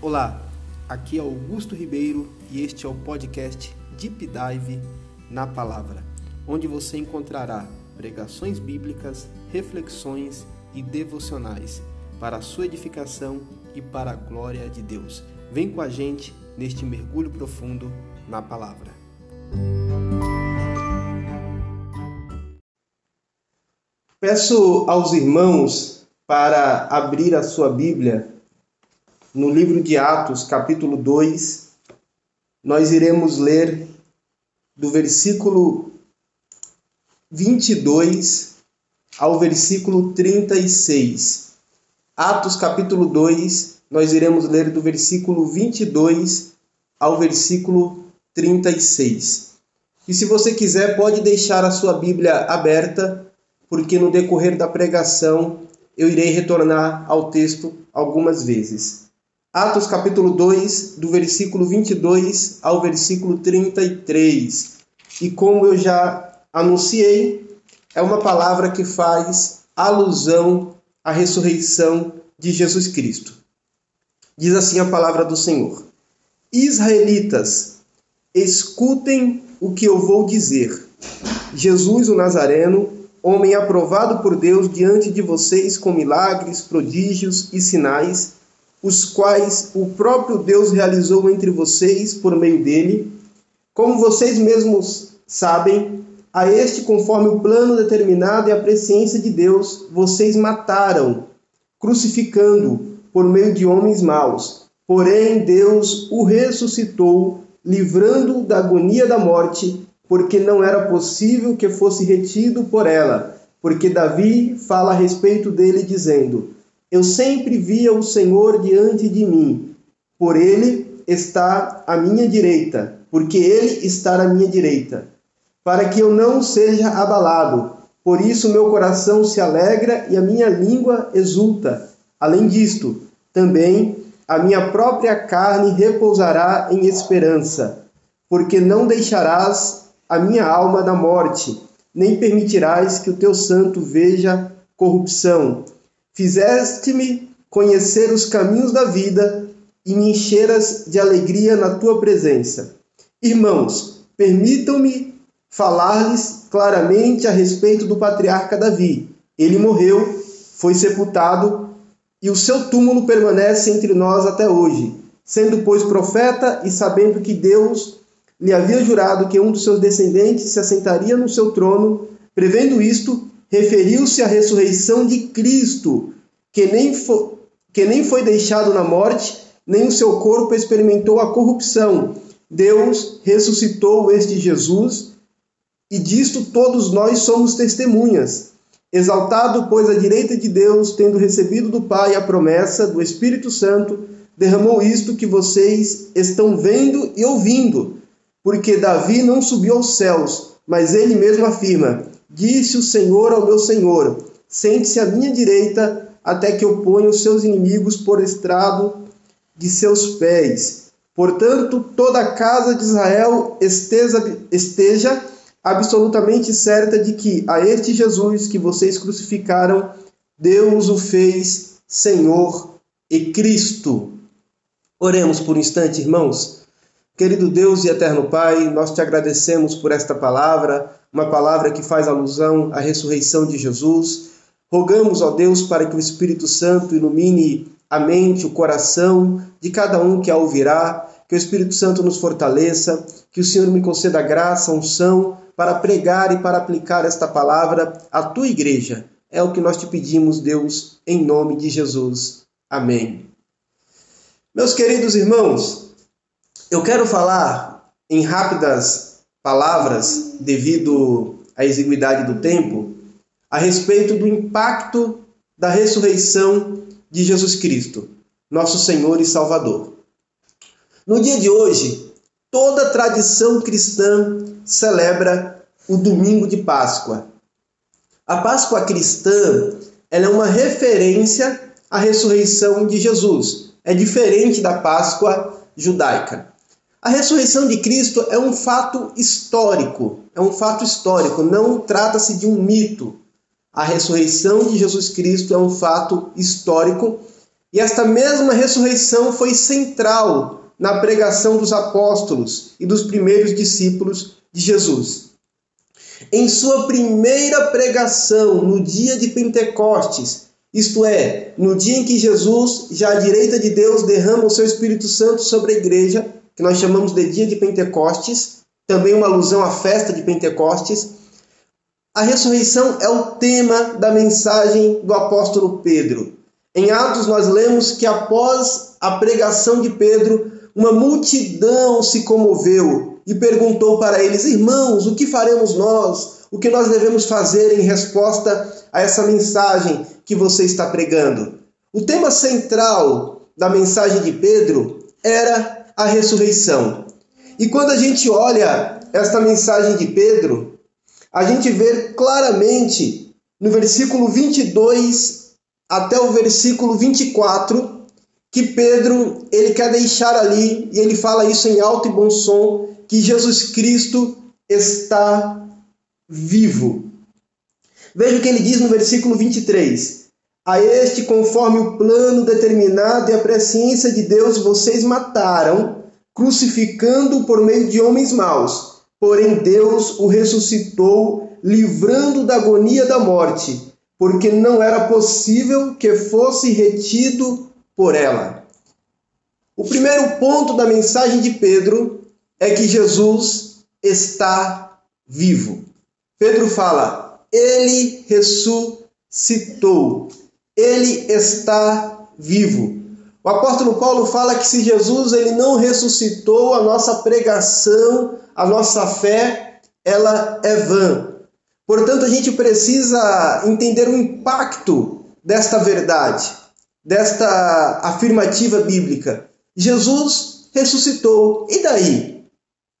Olá, aqui é Augusto Ribeiro e este é o podcast Deep Dive na Palavra, onde você encontrará pregações bíblicas, reflexões e devocionais para a sua edificação e para a glória de Deus. Vem com a gente neste mergulho profundo na Palavra. Peço aos irmãos para abrir a sua Bíblia no livro de Atos, capítulo 2. Nós iremos ler do versículo 22 ao versículo 36. Atos, capítulo 2, nós iremos ler do versículo 22 ao versículo 36. E se você quiser, pode deixar a sua Bíblia aberta porque no decorrer da pregação eu irei retornar ao texto algumas vezes. Atos capítulo 2, do versículo 22 ao versículo 33. E como eu já anunciei, é uma palavra que faz alusão à ressurreição de Jesus Cristo. Diz assim a palavra do Senhor: Israelitas, escutem o que eu vou dizer. Jesus o Nazareno homem aprovado por Deus diante de vocês com milagres, prodígios e sinais, os quais o próprio Deus realizou entre vocês por meio dele, como vocês mesmos sabem, a este, conforme o plano determinado e a presciência de Deus, vocês mataram, crucificando por meio de homens maus. Porém, Deus o ressuscitou, livrando-o da agonia da morte porque não era possível que fosse retido por ela, porque Davi fala a respeito dele dizendo: Eu sempre via o Senhor diante de mim, por ele está à minha direita, porque ele está à minha direita, para que eu não seja abalado. Por isso meu coração se alegra e a minha língua exulta. Além disto, também a minha própria carne repousará em esperança, porque não deixarás a minha alma da morte, nem permitirás que o teu santo veja corrupção. Fizeste-me conhecer os caminhos da vida e me encheras de alegria na tua presença. Irmãos, permitam-me falar-lhes claramente a respeito do patriarca Davi. Ele morreu, foi sepultado e o seu túmulo permanece entre nós até hoje. Sendo, pois, profeta e sabendo que Deus lhe havia jurado que um dos seus descendentes se assentaria no seu trono, prevendo isto, referiu-se à ressurreição de Cristo, que nem, que nem foi deixado na morte, nem o seu corpo experimentou a corrupção. Deus ressuscitou este Jesus, e disto todos nós somos testemunhas. Exaltado, pois, à direita de Deus, tendo recebido do Pai a promessa do Espírito Santo, derramou isto que vocês estão vendo e ouvindo porque Davi não subiu aos céus, mas ele mesmo afirma: Disse o Senhor ao meu Senhor: Sente-se à minha direita, até que eu ponha os seus inimigos por estrado de seus pés. Portanto, toda a casa de Israel esteja, esteja absolutamente certa de que a este Jesus que vocês crucificaram, Deus o fez Senhor e Cristo. Oremos por um instante, irmãos. Querido Deus e eterno Pai, nós te agradecemos por esta palavra, uma palavra que faz alusão à ressurreição de Jesus. Rogamos, ó Deus, para que o Espírito Santo ilumine a mente, o coração de cada um que a ouvirá, que o Espírito Santo nos fortaleça, que o Senhor me conceda graça, unção para pregar e para aplicar esta palavra à tua igreja. É o que nós te pedimos, Deus, em nome de Jesus. Amém. Meus queridos irmãos, eu quero falar em rápidas palavras, devido à exiguidade do tempo, a respeito do impacto da ressurreição de Jesus Cristo, nosso Senhor e Salvador. No dia de hoje, toda tradição cristã celebra o domingo de Páscoa. A Páscoa cristã é uma referência à ressurreição de Jesus. É diferente da Páscoa judaica. A ressurreição de Cristo é um fato histórico, é um fato histórico, não trata-se de um mito. A ressurreição de Jesus Cristo é um fato histórico E esta mesma ressurreição foi central na pregação dos apóstolos e dos primeiros discípulos de Jesus. Em sua primeira pregação, no dia de Pentecostes, isto é, no dia em que Jesus, já à direita de Deus, derrama o seu Espírito Santo sobre a igreja, que nós chamamos de dia de Pentecostes, também uma alusão à festa de Pentecostes. A ressurreição é o tema da mensagem do apóstolo Pedro. Em Atos, nós lemos que após a pregação de Pedro, uma multidão se comoveu e perguntou para eles: Irmãos, o que faremos nós? O que nós devemos fazer em resposta a essa mensagem que você está pregando? O tema central da mensagem de Pedro era a ressurreição. E quando a gente olha esta mensagem de Pedro, a gente vê claramente no versículo 22 até o versículo 24 que Pedro ele quer deixar ali e ele fala isso em alto e bom som que Jesus Cristo está vivo. Veja o que ele diz no versículo 23. A este, conforme o plano determinado e a presciência de Deus, vocês mataram, crucificando-o por meio de homens maus. Porém, Deus o ressuscitou, livrando da agonia da morte, porque não era possível que fosse retido por ela. O primeiro ponto da mensagem de Pedro é que Jesus está vivo. Pedro fala: Ele ressuscitou. Ele está vivo. O apóstolo Paulo fala que se Jesus ele não ressuscitou, a nossa pregação, a nossa fé, ela é vã. Portanto, a gente precisa entender o impacto desta verdade, desta afirmativa bíblica. Jesus ressuscitou. E daí?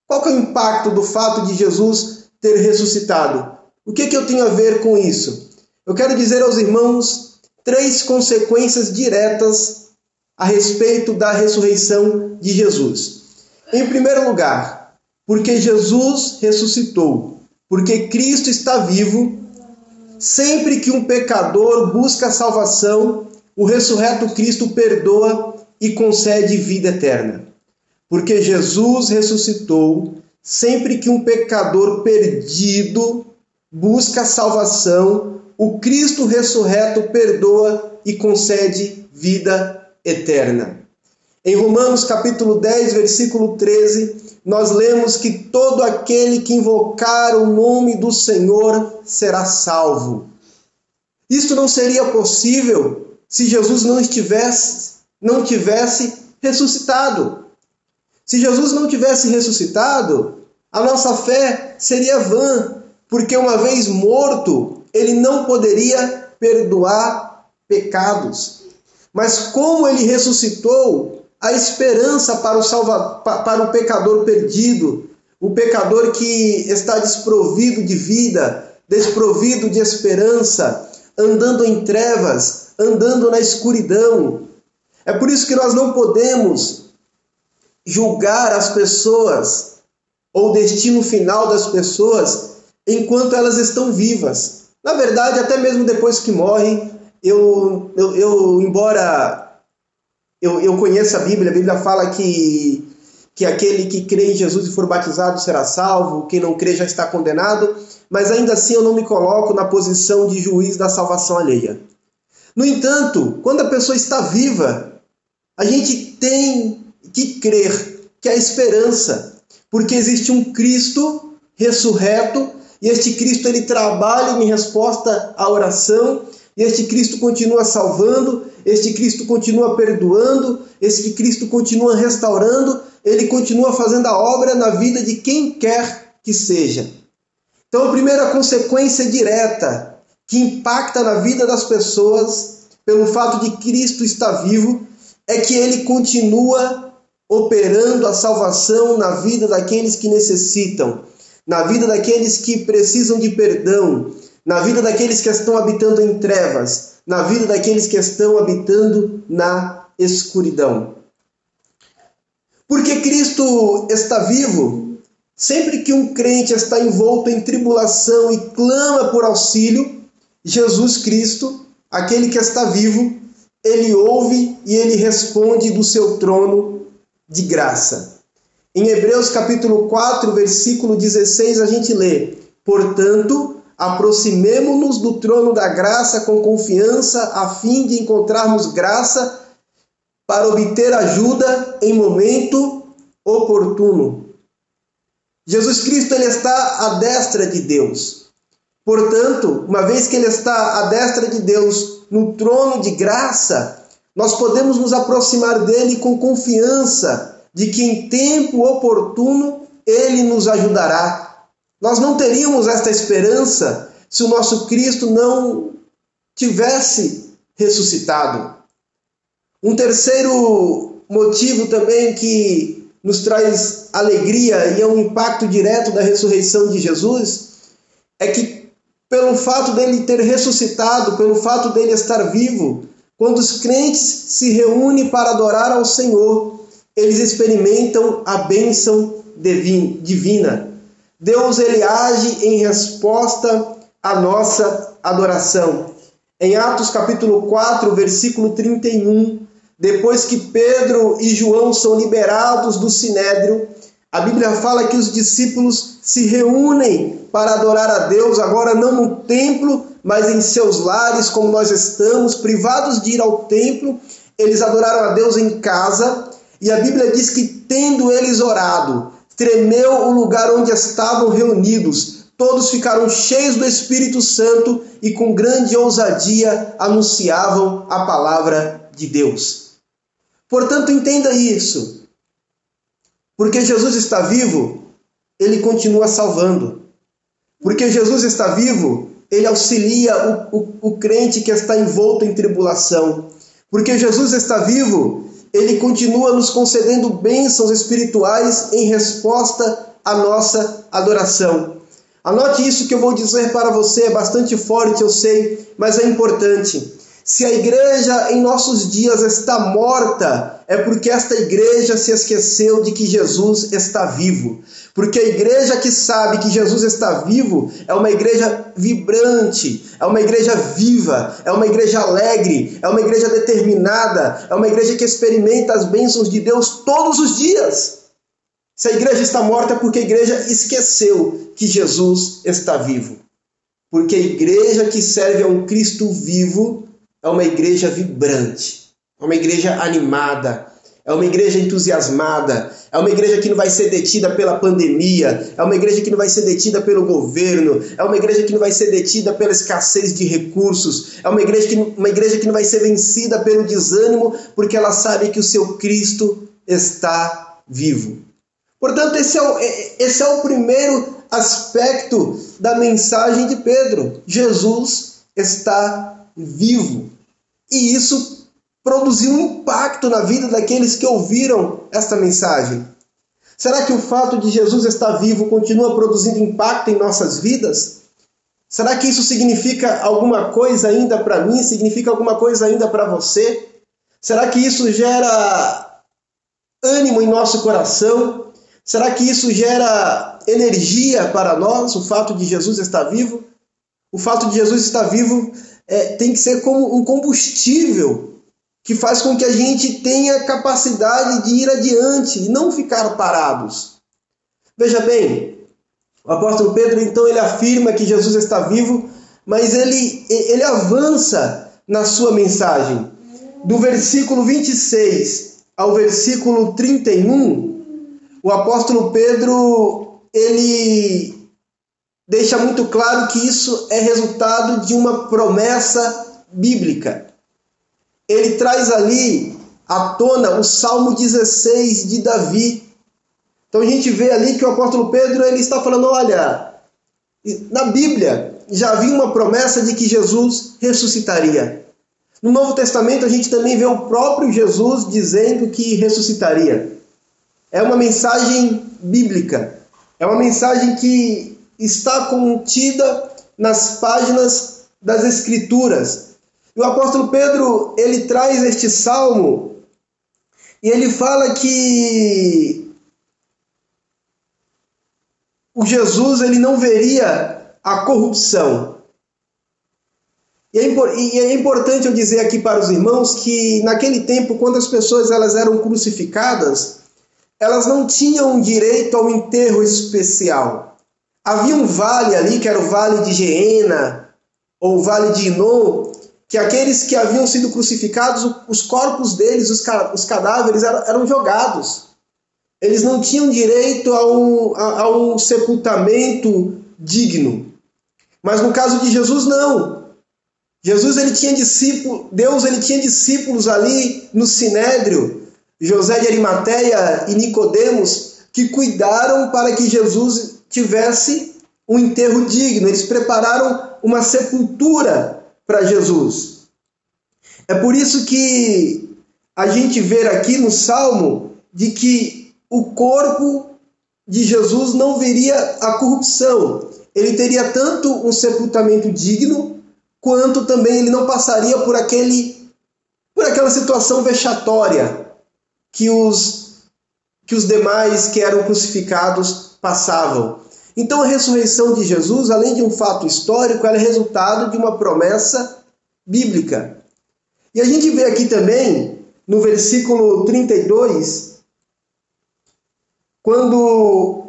Qual é o impacto do fato de Jesus ter ressuscitado? O que, que eu tenho a ver com isso? Eu quero dizer aos irmãos três consequências diretas a respeito da ressurreição de Jesus. Em primeiro lugar, porque Jesus ressuscitou, porque Cristo está vivo, sempre que um pecador busca salvação, o ressurreto Cristo perdoa e concede vida eterna. Porque Jesus ressuscitou, sempre que um pecador perdido busca salvação, o Cristo ressurreto perdoa e concede vida eterna. Em Romanos capítulo 10, versículo 13, nós lemos que todo aquele que invocar o nome do Senhor será salvo. Isto não seria possível se Jesus não estivesse, não tivesse ressuscitado. Se Jesus não tivesse ressuscitado, a nossa fé seria vã, porque uma vez morto, ele não poderia perdoar pecados. Mas como ele ressuscitou, a esperança para o, salva, para o pecador perdido, o pecador que está desprovido de vida, desprovido de esperança, andando em trevas, andando na escuridão. É por isso que nós não podemos julgar as pessoas ou o destino final das pessoas enquanto elas estão vivas. Na verdade, até mesmo depois que morrem, eu, eu, eu embora eu, eu conheça a Bíblia, a Bíblia fala que, que aquele que crê em Jesus e for batizado será salvo, quem não crê já está condenado, mas ainda assim eu não me coloco na posição de juiz da salvação alheia. No entanto, quando a pessoa está viva, a gente tem que crer que há esperança, porque existe um Cristo ressurreto e este Cristo ele trabalha em resposta à oração, e este Cristo continua salvando, este Cristo continua perdoando, este Cristo continua restaurando, ele continua fazendo a obra na vida de quem quer que seja. Então, a primeira consequência direta que impacta na vida das pessoas pelo fato de Cristo estar vivo é que ele continua operando a salvação na vida daqueles que necessitam, na vida daqueles que precisam de perdão, na vida daqueles que estão habitando em trevas, na vida daqueles que estão habitando na escuridão. Porque Cristo está vivo, sempre que um crente está envolto em tribulação e clama por auxílio, Jesus Cristo, aquele que está vivo, ele ouve e ele responde do seu trono de graça. Em Hebreus capítulo 4, versículo 16, a gente lê: Portanto, aproximemo-nos do trono da graça com confiança, a fim de encontrarmos graça para obter ajuda em momento oportuno. Jesus Cristo ele está à destra de Deus. Portanto, uma vez que ele está à destra de Deus, no trono de graça, nós podemos nos aproximar dele com confiança de que em tempo oportuno ele nos ajudará. Nós não teríamos esta esperança se o nosso Cristo não tivesse ressuscitado. Um terceiro motivo também que nos traz alegria e é um impacto direto da ressurreição de Jesus é que, pelo fato dele ter ressuscitado, pelo fato dele estar vivo, quando os crentes se reúnem para adorar ao Senhor, eles experimentam a bênção divina. Deus ele age em resposta à nossa adoração. Em Atos capítulo 4, versículo 31, depois que Pedro e João são liberados do sinédrio, a Bíblia fala que os discípulos se reúnem para adorar a Deus, agora não no templo, mas em seus lares, como nós estamos, privados de ir ao templo. Eles adoraram a Deus em casa e a Bíblia diz que, tendo eles orado, tremeu o lugar onde estavam reunidos. Todos ficaram cheios do Espírito Santo e com grande ousadia anunciavam a palavra de Deus. Portanto, entenda isso. Porque Jesus está vivo, ele continua salvando. Porque Jesus está vivo, ele auxilia o, o, o crente que está envolto em tribulação. Porque Jesus está vivo, ele continua nos concedendo bênçãos espirituais em resposta à nossa adoração. Anote isso que eu vou dizer para você, é bastante forte, eu sei, mas é importante. Se a igreja em nossos dias está morta, é porque esta igreja se esqueceu de que Jesus está vivo. Porque a igreja que sabe que Jesus está vivo é uma igreja vibrante, é uma igreja viva, é uma igreja alegre, é uma igreja determinada, é uma igreja que experimenta as bênçãos de Deus todos os dias. Se a igreja está morta, é porque a igreja esqueceu que Jesus está vivo. Porque a igreja que serve a um Cristo vivo é uma igreja vibrante, é uma igreja animada, é uma igreja entusiasmada, é uma igreja que não vai ser detida pela pandemia, é uma igreja que não vai ser detida pelo governo, é uma igreja que não vai ser detida pela escassez de recursos, é uma igreja que, uma igreja que não vai ser vencida pelo desânimo, porque ela sabe que o seu Cristo está vivo. Portanto, esse é o, é, esse é o primeiro aspecto da mensagem de Pedro. Jesus está vivo. E isso produziu um impacto na vida daqueles que ouviram esta mensagem. Será que o fato de Jesus estar vivo continua produzindo impacto em nossas vidas? Será que isso significa alguma coisa ainda para mim? Significa alguma coisa ainda para você? Será que isso gera ânimo em nosso coração? Será que isso gera energia para nós, o fato de Jesus estar vivo? O fato de Jesus estar vivo é, tem que ser como um combustível que faz com que a gente tenha capacidade de ir adiante e não ficar parados. Veja bem, o apóstolo Pedro então ele afirma que Jesus está vivo, mas ele, ele avança na sua mensagem. Do versículo 26 ao versículo 31, o apóstolo Pedro ele deixa muito claro que isso é resultado de uma promessa bíblica. Ele traz ali à tona o Salmo 16 de Davi. Então a gente vê ali que o apóstolo Pedro ele está falando, olha, na Bíblia já havia uma promessa de que Jesus ressuscitaria. No Novo Testamento a gente também vê o próprio Jesus dizendo que ressuscitaria. É uma mensagem bíblica. É uma mensagem que está contida nas páginas das Escrituras. O apóstolo Pedro, ele traz este salmo e ele fala que o Jesus ele não veria a corrupção. E é, importante eu dizer aqui para os irmãos que naquele tempo, quando as pessoas elas eram crucificadas, elas não tinham direito ao enterro especial. Havia um vale ali, que era o Vale de Geena, ou o Vale de Inon, que aqueles que haviam sido crucificados, os corpos deles, os, cadáveres, eram jogados. Eles não tinham direito a um, a, a um sepultamento digno. Mas no caso de Jesus, não. Jesus ele tinha discípulos, Deus ele tinha discípulos ali no Sinédrio, José de Arimateia e Nicodemos, que cuidaram para que Jesus tivesse um enterro digno. Eles prepararam uma sepultura para Jesus. É por isso que a gente vê aqui no Salmo de que o corpo de Jesus não veria a corrupção. Ele teria tanto um sepultamento digno, quanto também ele não passaria por aquele por aquela situação vexatória que os que os demais que eram crucificados passavam. Então a ressurreição de Jesus, além de um fato histórico, ela é resultado de uma promessa bíblica. E a gente vê aqui também no versículo 32, quando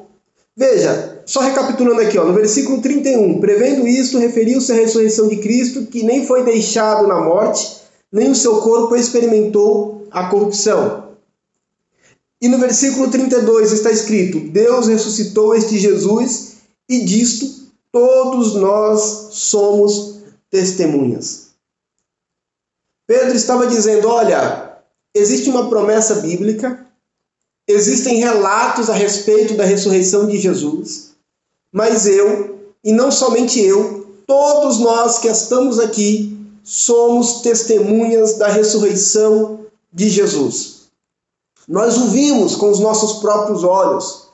veja, só recapitulando aqui, ó, no versículo 31, prevendo isto, referiu-se à ressurreição de Cristo, que nem foi deixado na morte, nem o seu corpo experimentou a corrupção. E no versículo 32 está escrito: Deus ressuscitou este Jesus, e disto todos nós somos testemunhas. Pedro estava dizendo: olha, existe uma promessa bíblica, existem relatos a respeito da ressurreição de Jesus, mas eu, e não somente eu, todos nós que estamos aqui, somos testemunhas da ressurreição de Jesus. Nós o vimos com os nossos próprios olhos,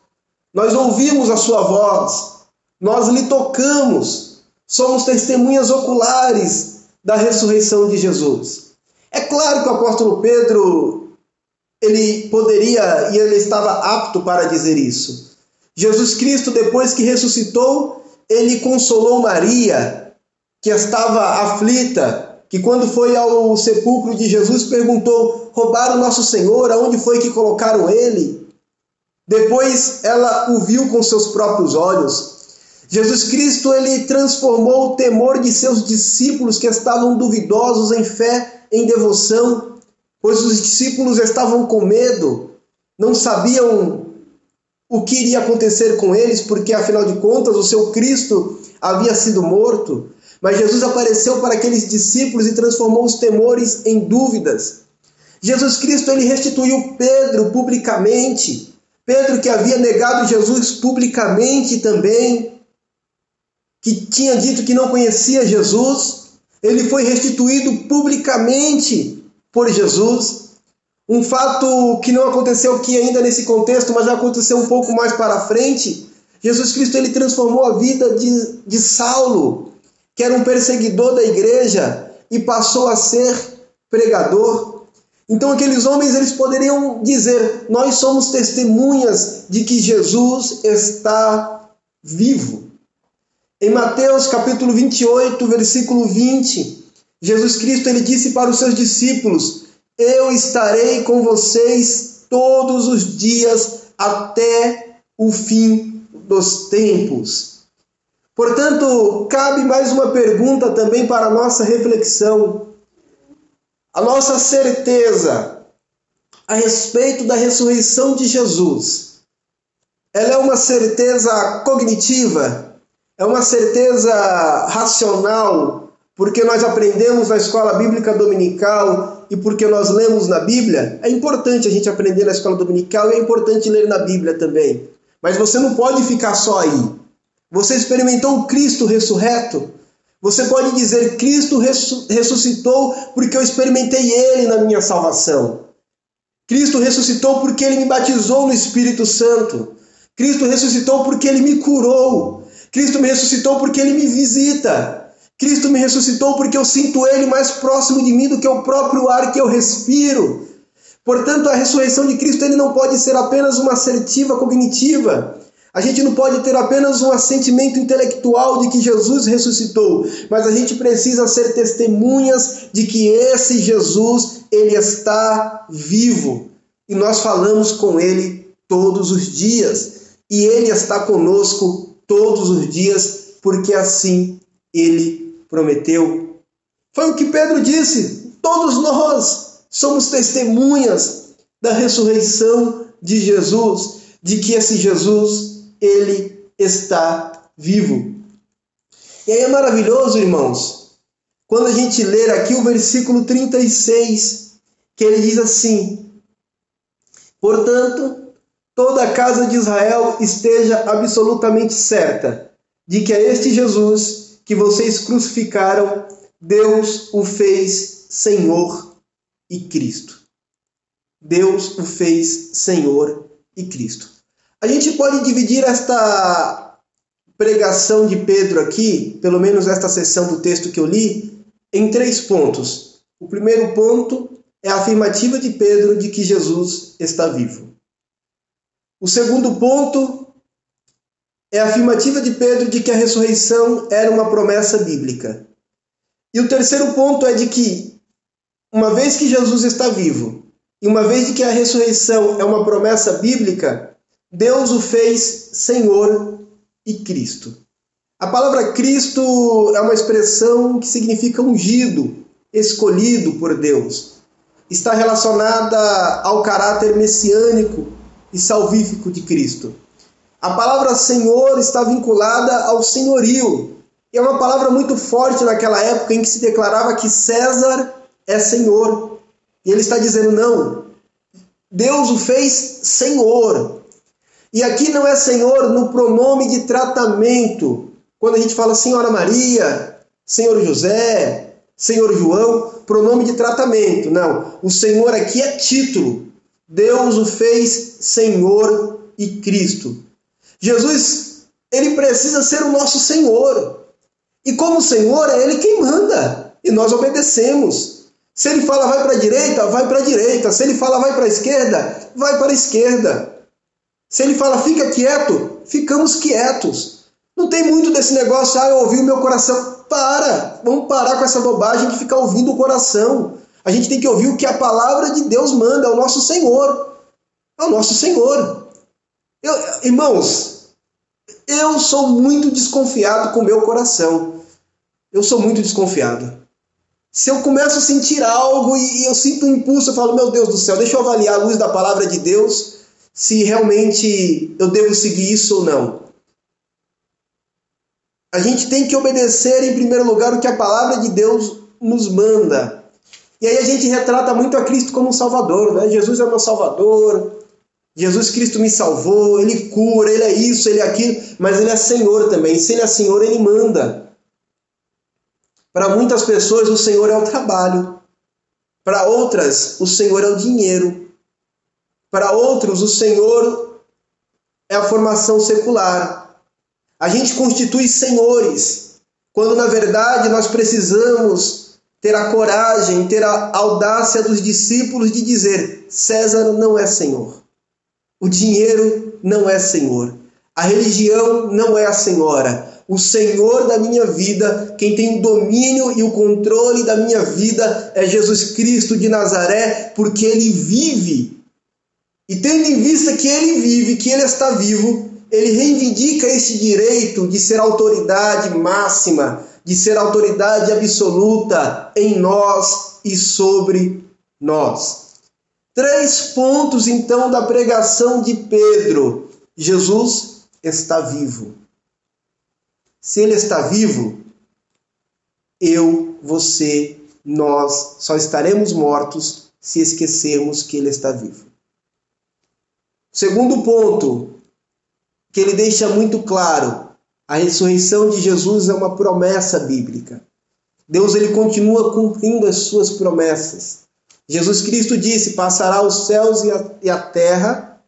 nós ouvimos a sua voz, nós lhe tocamos, somos testemunhas oculares da ressurreição de Jesus. É claro que o apóstolo Pedro ele poderia e ele estava apto para dizer isso. Jesus Cristo, depois que ressuscitou, ele consolou Maria, que estava aflita, que quando foi ao sepulcro de Jesus perguntou: roubaram nosso Senhor, aonde foi que colocaram ele? Depois ela o viu com seus próprios olhos. Jesus Cristo ele transformou o temor de seus discípulos que estavam duvidosos em fé, em devoção, pois os discípulos estavam com medo, não sabiam o que iria acontecer com eles, porque afinal de contas o seu Cristo havia sido morto. Mas Jesus apareceu para aqueles discípulos e transformou os temores em dúvidas. Jesus Cristo ele restituiu Pedro publicamente. Pedro que havia negado Jesus publicamente também, que tinha dito que não conhecia Jesus, ele foi restituído publicamente por Jesus. Um fato que não aconteceu aqui ainda nesse contexto, mas vai acontecer um pouco mais para frente. Jesus Cristo ele transformou a vida de, de Saulo, que era um perseguidor da igreja, e passou a ser pregador. Então aqueles homens eles poderiam dizer: "Nós somos testemunhas de que Jesus está vivo". Em Mateus capítulo 28, versículo 20, Jesus Cristo ele disse para os seus discípulos: eu estarei com vocês todos os dias até o fim dos tempos. Portanto, cabe mais uma pergunta também para a nossa reflexão. A nossa certeza a respeito da ressurreição de Jesus, ela é uma certeza cognitiva? É uma certeza racional? porque nós aprendemos na escola bíblica dominical e porque nós lemos na Bíblia, é importante a gente aprender na escola dominical e é importante ler na Bíblia também. Mas você não pode ficar só aí. Você experimentou o Cristo ressurreto? Você pode dizer: Cristo ressuscitou porque eu experimentei Ele na minha salvação. Cristo ressuscitou porque Ele me batizou no Espírito Santo. Cristo ressuscitou porque Ele me curou. Cristo me ressuscitou porque Ele me visita. Cristo me ressuscitou porque eu sinto Ele mais próximo de mim do que o próprio ar que eu respiro. Portanto, a ressurreição de Cristo ele não pode ser apenas uma assertiva cognitiva. A gente não pode ter apenas um assentimento intelectual de que Jesus ressuscitou, mas a gente precisa ser testemunhas de que esse Jesus, ele está vivo. E nós falamos com ele todos os dias, e ele está conosco todos os dias, porque assim ele prometeu. Foi o que Pedro disse: todos nós somos testemunhas da ressurreição de Jesus, de que esse Jesus ele está vivo. E aí é maravilhoso, irmãos, quando a gente ler aqui o versículo 36, que ele diz assim: Portanto, toda a casa de Israel esteja absolutamente certa de que a este Jesus que vocês crucificaram, Deus o fez Senhor e Cristo. Deus o fez Senhor e Cristo. A gente pode dividir esta pregação de Pedro aqui, pelo menos esta seção do texto que eu li, em três pontos. O primeiro ponto é a afirmativa de Pedro de que Jesus está vivo. O segundo ponto é a afirmativa de Pedro de que a ressurreição era uma promessa bíblica. E o terceiro ponto é de que, uma vez que Jesus está vivo, e uma vez de que a ressurreição é uma promessa bíblica, Deus o fez Senhor e Cristo. A palavra Cristo é uma expressão que significa ungido, escolhido por Deus. Está relacionada ao caráter messiânico e salvífico de Cristo. A palavra Senhor está vinculada ao senhorio. E é uma palavra muito forte naquela época em que se declarava que César é Senhor. E ele está dizendo: não, Deus o fez Senhor. E aqui não é Senhor no pronome de tratamento. Quando a gente fala Senhora Maria, Senhor José, Senhor João, pronome de tratamento. Não, o Senhor aqui é título. Deus o fez Senhor e Cristo. Jesus, ele precisa ser o nosso Senhor. E como Senhor, é ele quem manda. E nós obedecemos. Se ele fala vai para a direita, vai para a direita. Se ele fala vai para a esquerda, vai para a esquerda. Se ele fala fica quieto, ficamos quietos. Não tem muito desse negócio, ah, eu ouvi o meu coração. Para! Vamos parar com essa bobagem de ficar ouvindo o coração. A gente tem que ouvir o que a palavra de Deus manda, é o nosso Senhor. É o nosso Senhor. Eu, irmãos, eu sou muito desconfiado com o meu coração. Eu sou muito desconfiado. Se eu começo a sentir algo e eu sinto um impulso, eu falo, meu Deus do céu, deixa eu avaliar a luz da palavra de Deus se realmente eu devo seguir isso ou não. A gente tem que obedecer em primeiro lugar o que a palavra de Deus nos manda. E aí a gente retrata muito a Cristo como um Salvador, né? Jesus é meu Salvador, Jesus Cristo me salvou, Ele cura, Ele é isso, Ele é aquilo, mas Ele é Senhor também. Se Ele é Senhor, Ele manda. Para muitas pessoas, o Senhor é o trabalho. Para outras, o Senhor é o dinheiro. Para outros, o Senhor é a formação secular. A gente constitui senhores, quando na verdade nós precisamos ter a coragem, ter a audácia dos discípulos de dizer: César não é senhor. O dinheiro não é senhor. A religião não é a senhora. O Senhor da minha vida, quem tem o domínio e o controle da minha vida é Jesus Cristo de Nazaré, porque ele vive e tendo em vista que ele vive, que ele está vivo, ele reivindica esse direito de ser autoridade máxima, de ser autoridade absoluta em nós e sobre nós. Três pontos então da pregação de Pedro. Jesus está vivo. Se ele está vivo, eu, você, nós só estaremos mortos se esquecermos que ele está vivo. Segundo ponto, que ele deixa muito claro, a ressurreição de Jesus é uma promessa bíblica. Deus ele continua cumprindo as suas promessas. Jesus Cristo disse: Passará os céus e a, e a terra,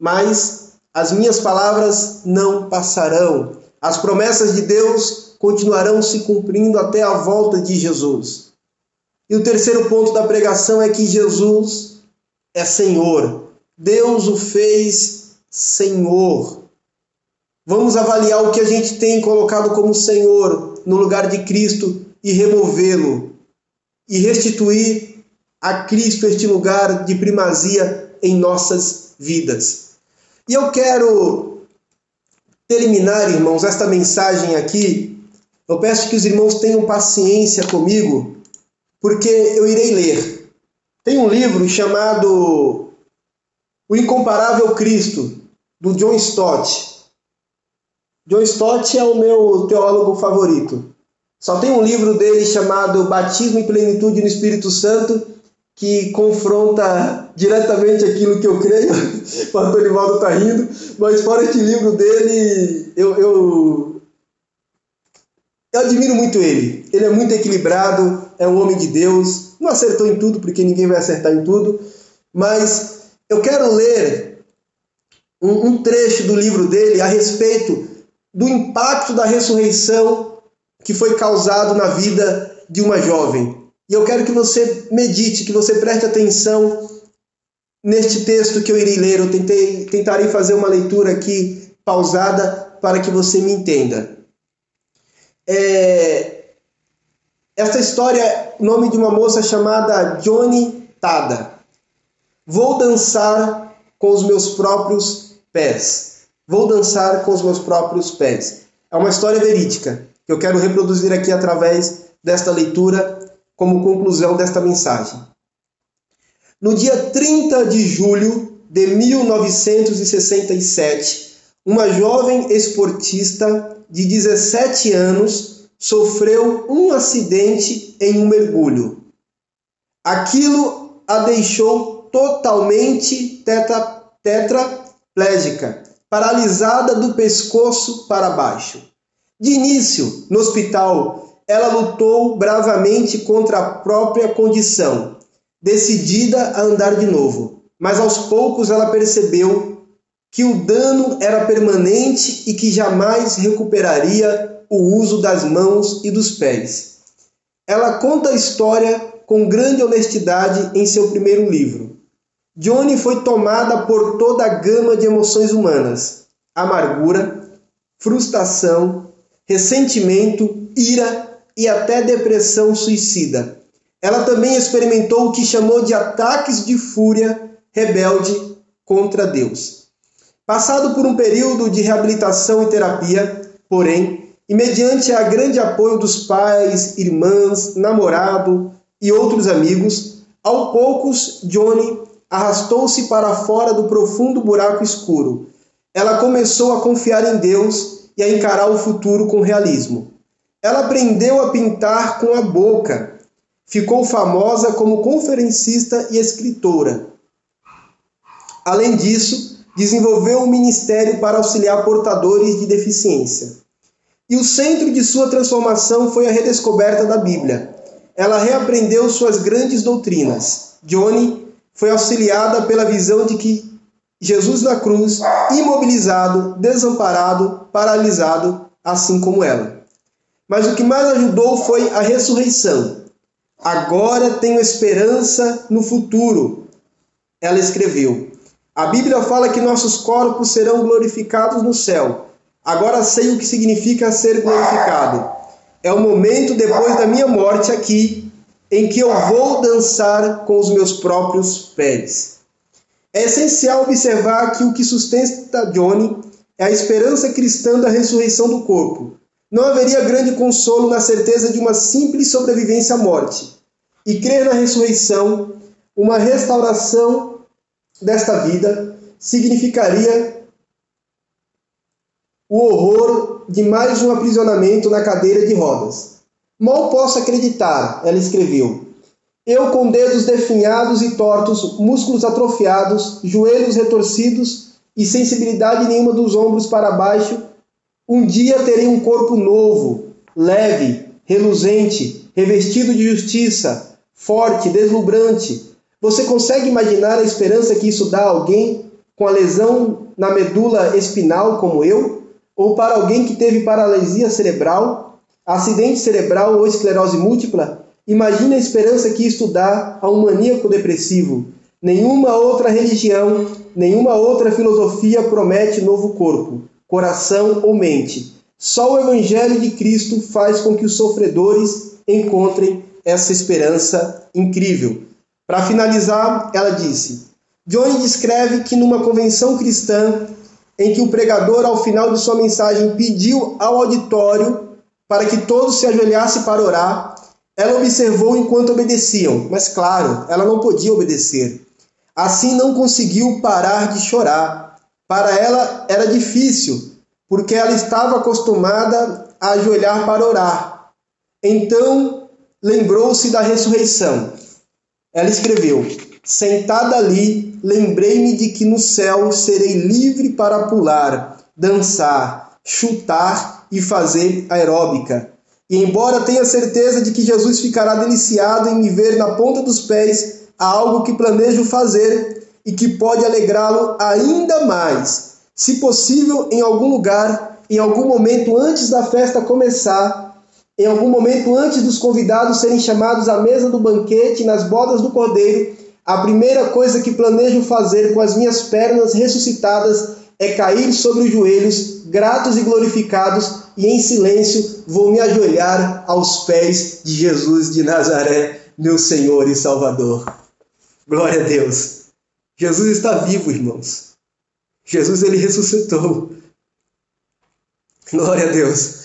mas as minhas palavras não passarão. As promessas de Deus continuarão se cumprindo até a volta de Jesus. E o terceiro ponto da pregação é que Jesus é Senhor. Deus o fez Senhor. Vamos avaliar o que a gente tem colocado como Senhor no lugar de Cristo e removê-lo e restituir a Cristo este lugar de primazia em nossas vidas. E eu quero terminar, irmãos, esta mensagem aqui. Eu peço que os irmãos tenham paciência comigo, porque eu irei ler. Tem um livro chamado O Incomparável Cristo, do John Stott. John Stott é o meu teólogo favorito. Só tem um livro dele chamado Batismo e Plenitude no Espírito Santo que confronta diretamente aquilo que eu creio. o Nivaldo está rindo, mas fora este livro dele, eu, eu, eu admiro muito ele. Ele é muito equilibrado, é um homem de Deus, não acertou em tudo, porque ninguém vai acertar em tudo, mas eu quero ler um, um trecho do livro dele a respeito do impacto da ressurreição que foi causado na vida de uma jovem. E eu quero que você medite, que você preste atenção neste texto que eu irei ler. Eu tentei, tentarei fazer uma leitura aqui pausada para que você me entenda. É, esta história, o nome de uma moça chamada Johnny Tada. Vou dançar com os meus próprios pés. Vou dançar com os meus próprios pés. É uma história verídica que eu quero reproduzir aqui através desta leitura como conclusão desta mensagem. No dia 30 de julho de 1967, uma jovem esportista de 17 anos sofreu um acidente em um mergulho. Aquilo a deixou totalmente tetra, tetraplégica paralisada do pescoço para baixo. De início, no hospital, ela lutou bravamente contra a própria condição, decidida a andar de novo. Mas aos poucos ela percebeu que o dano era permanente e que jamais recuperaria o uso das mãos e dos pés. Ela conta a história com grande honestidade em seu primeiro livro. Johnny foi tomada por toda a gama de emoções humanas: amargura, frustração, ressentimento, ira e até depressão suicida. Ela também experimentou o que chamou de ataques de fúria rebelde contra Deus. Passado por um período de reabilitação e terapia, porém, e mediante a grande apoio dos pais, irmãs, namorado e outros amigos, ao poucos Johnny arrastou-se para fora do profundo buraco escuro. Ela começou a confiar em Deus e a encarar o futuro com realismo. Ela aprendeu a pintar com a boca. Ficou famosa como conferencista e escritora. Além disso, desenvolveu um ministério para auxiliar portadores de deficiência. E o centro de sua transformação foi a redescoberta da Bíblia. Ela reaprendeu suas grandes doutrinas. Johnny foi auxiliada pela visão de que Jesus na cruz, imobilizado, desamparado, paralisado, assim como ela. Mas o que mais ajudou foi a ressurreição. Agora tenho esperança no futuro. Ela escreveu. A Bíblia fala que nossos corpos serão glorificados no céu. Agora sei o que significa ser glorificado. É o momento depois da minha morte aqui em que eu vou dançar com os meus próprios pés. É essencial observar que o que sustenta Johnny é a esperança cristã da ressurreição do corpo. Não haveria grande consolo na certeza de uma simples sobrevivência à morte. E crer na ressurreição, uma restauração desta vida, significaria o horror de mais um aprisionamento na cadeira de rodas. Mal posso acreditar, ela escreveu. Eu com dedos definhados e tortos, músculos atrofiados, joelhos retorcidos e sensibilidade nenhuma dos ombros para baixo, um dia terei um corpo novo, leve, reluzente, revestido de justiça, forte, deslumbrante. Você consegue imaginar a esperança que isso dá a alguém com a lesão na medula espinal como eu? Ou para alguém que teve paralisia cerebral? Acidente cerebral ou esclerose múltipla, imagine a esperança que isto dá a um maníaco depressivo. Nenhuma outra religião, nenhuma outra filosofia promete novo corpo. coração ou mente. Só o Evangelho de Cristo faz com que os sofredores encontrem essa esperança incrível. Para finalizar, ela disse: Johnny descreve que numa convenção cristã, em que o pregador, ao final de sua mensagem, pediu ao auditório para que todos se ajoelhassem para orar, ela observou enquanto obedeciam, mas claro, ela não podia obedecer. Assim não conseguiu parar de chorar. Para ela era difícil, porque ela estava acostumada a ajoelhar para orar. Então lembrou-se da ressurreição. Ela escreveu: Sentada ali, lembrei-me de que no céu serei livre para pular, dançar, chutar e fazer aeróbica. E embora tenha certeza de que Jesus ficará deliciado em me ver na ponta dos pés, há algo que planejo fazer e que pode alegrá-lo ainda mais. Se possível, em algum lugar, em algum momento antes da festa começar, em algum momento antes dos convidados serem chamados à mesa do banquete nas bodas do cordeiro, a primeira coisa que planejo fazer com as minhas pernas ressuscitadas é cair sobre os joelhos, gratos e glorificados, e em silêncio vou me ajoelhar aos pés de Jesus de Nazaré, meu Senhor e Salvador. Glória a Deus. Jesus está vivo, irmãos. Jesus ele ressuscitou. Glória a Deus.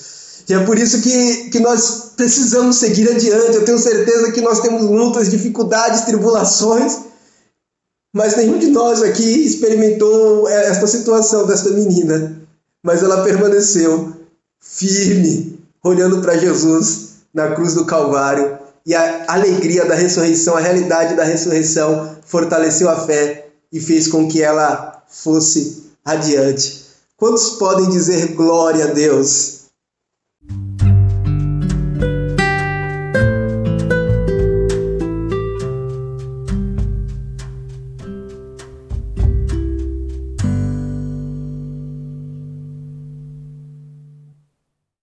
E é por isso que, que nós precisamos seguir adiante. Eu tenho certeza que nós temos lutas, dificuldades, tribulações, mas nenhum de nós aqui experimentou esta situação desta menina. Mas ela permaneceu firme, olhando para Jesus na cruz do Calvário. E a alegria da ressurreição, a realidade da ressurreição, fortaleceu a fé e fez com que ela fosse adiante. Quantos podem dizer glória a Deus?